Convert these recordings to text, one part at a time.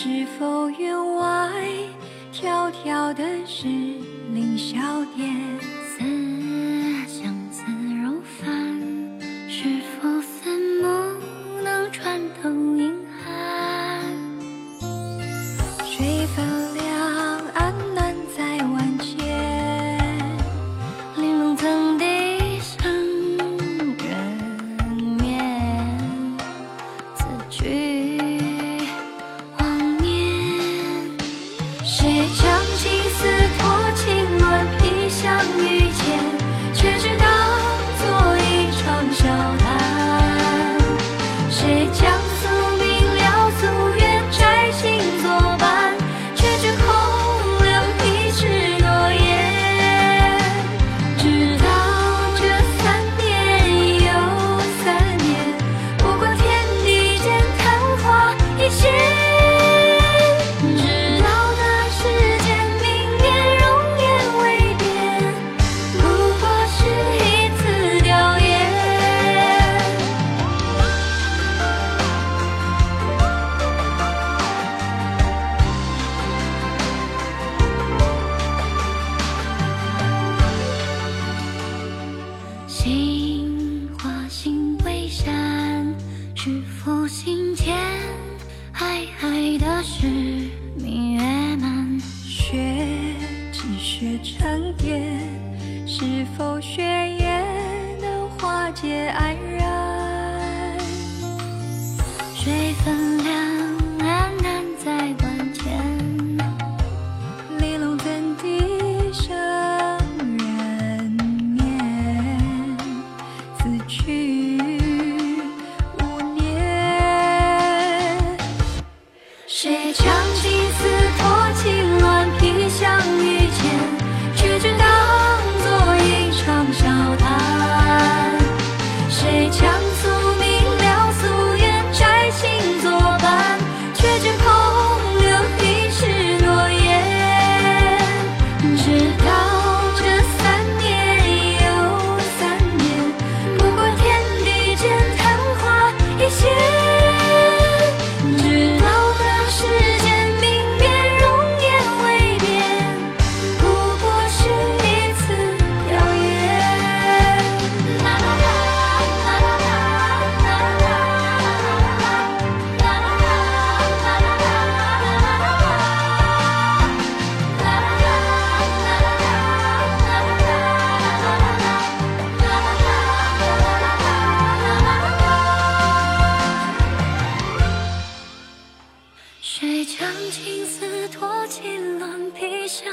是否院外迢迢的是凌霄殿？线，直到那时间明灭，容颜未变，不过是一次吊唁。心化心为山，是福心天。的是明月满，雪积雪成蝶，是否雪也能化解黯然？水分。谁唱起？谁将青丝托起，冷披相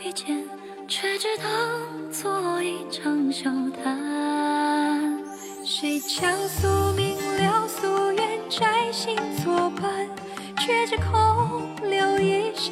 遇见，却只当做一场笑谈。谁将宿命了夙愿，摘星作伴，却只空留一世。